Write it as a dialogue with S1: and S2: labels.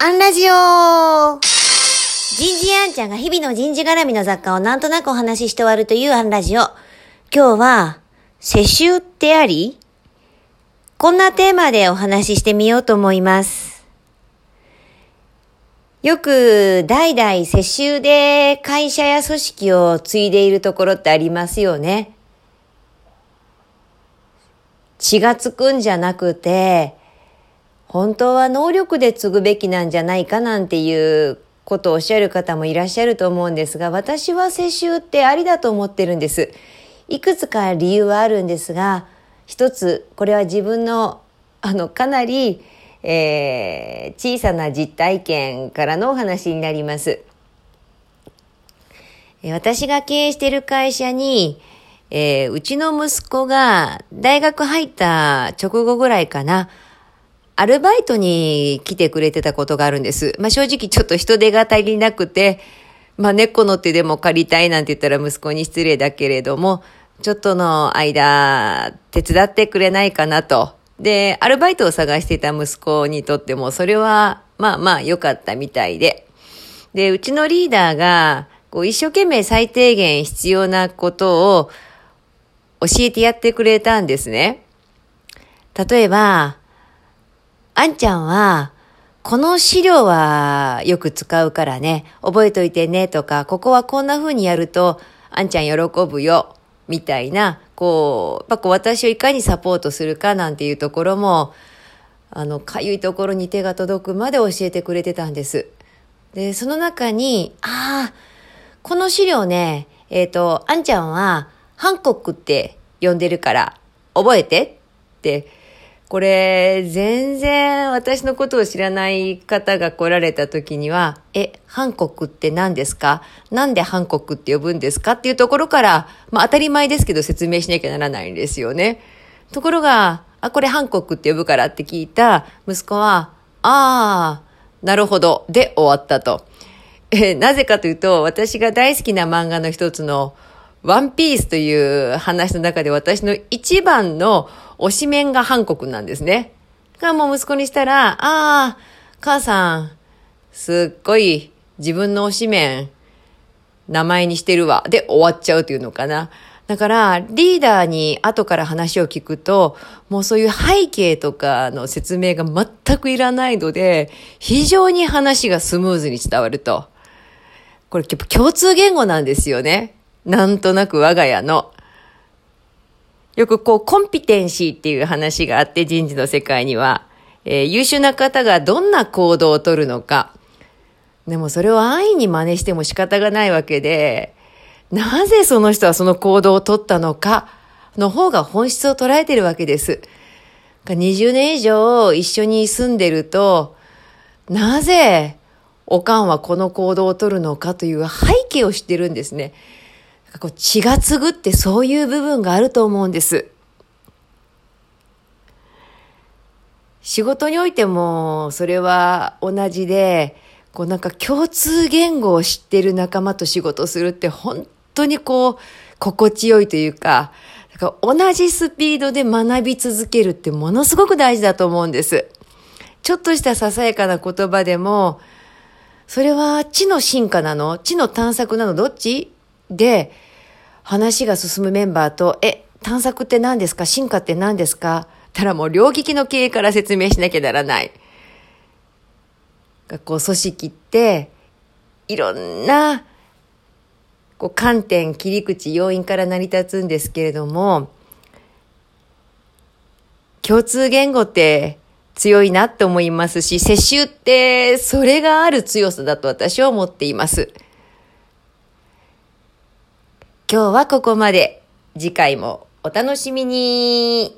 S1: アンラジオ人事アンちゃんが日々の人事絡みの雑貨をなんとなくお話しして終わるというアンラジオ。今日は、世襲ってあり？こんなテーマでお話ししてみようと思います。よく代々世襲で会社や組織を継いでいるところってありますよね。血がつくんじゃなくて、本当は能力で継ぐべきなんじゃないかなんていうことをおっしゃる方もいらっしゃると思うんですが、私は世襲ってありだと思ってるんです。いくつか理由はあるんですが、一つ、これは自分の、あの、かなり、えー、小さな実体験からのお話になります。私が経営している会社に、えーうちの息子が大学入った直後ぐらいかな、アルバイトに来てくれてたことがあるんです。まあ正直ちょっと人手が足りなくて、まあ猫の手でも借りたいなんて言ったら息子に失礼だけれども、ちょっとの間、手伝ってくれないかなと。で、アルバイトを探していた息子にとっても、それは、まあまあ良かったみたいで。で、うちのリーダーが、こう一生懸命最低限必要なことを教えてやってくれたんですね。例えば、あんちゃんは、この資料はよく使うからね、覚えといてねとか、ここはこんな風にやると、あんちゃん喜ぶよ、みたいな、こう、やっぱ私をいかにサポートするかなんていうところも、あの、かゆいところに手が届くまで教えてくれてたんです。で、その中に、ああ、この資料ね、えっ、と、あんちゃんは、ハンコックって呼んでるから、覚えてって、これ、全然私のことを知らない方が来られた時には、え、ハンコックって何ですか？なんでハンコックって呼ぶんですか？っていうところから、まあ当たり前ですけど説明しなきゃならないんですよね。ところが、あ、これハンコックって呼ぶからって聞いた息子は、ああ、なるほど、で終わったと。えなぜかというと、私が大好きな漫画の一つの、ワンピースという話の中で私の一番の推しメンがハンコクなんですね。だからもう息子にしたら、ああ、母さん、すっごい自分の推しメン、名前にしてるわ。で終わっちゃうというのかな。だから、リーダーに後から話を聞くと、もうそういう背景とかの説明が全くいらないので、非常に話がスムーズに伝わると。これやっぱ共通言語なんですよね。なんとなく我が家の。よくこう、コンピテンシーっていう話があって、人事の世界には。えー優秀な方がどんな行動をとるのか。でもそれを安易に真似しても仕方がないわけで、なぜその人はその行動をとったのかの方が本質を捉えてるわけです。20年以上一緒に住んでると、なぜおかんはこの行動をとるのかという背景を知ってるんですね。こう血が継ぐってそういう部分があると思うんです。仕事においてもそれは同じで、こうなんか共通言語を知ってる仲間と仕事するって本当にこう心地よいというか、か同じスピードで学び続けるってものすごく大事だと思うんです。ちょっとしたささやかな言葉でも、それは知の進化なの？知の探索なの？どっち？で、話が進むメンバーと、え、探索って何ですか？進化って何ですか？たらもう両利きの経営から説明しなきゃならない。学校組織って、いろんな、こう観点、切り口、要因から成り立つんですけれども、共通言語って強いなって思いますし、世襲ってそれがある強さだと私は思っています。今日はここまで。次回もお楽しみに。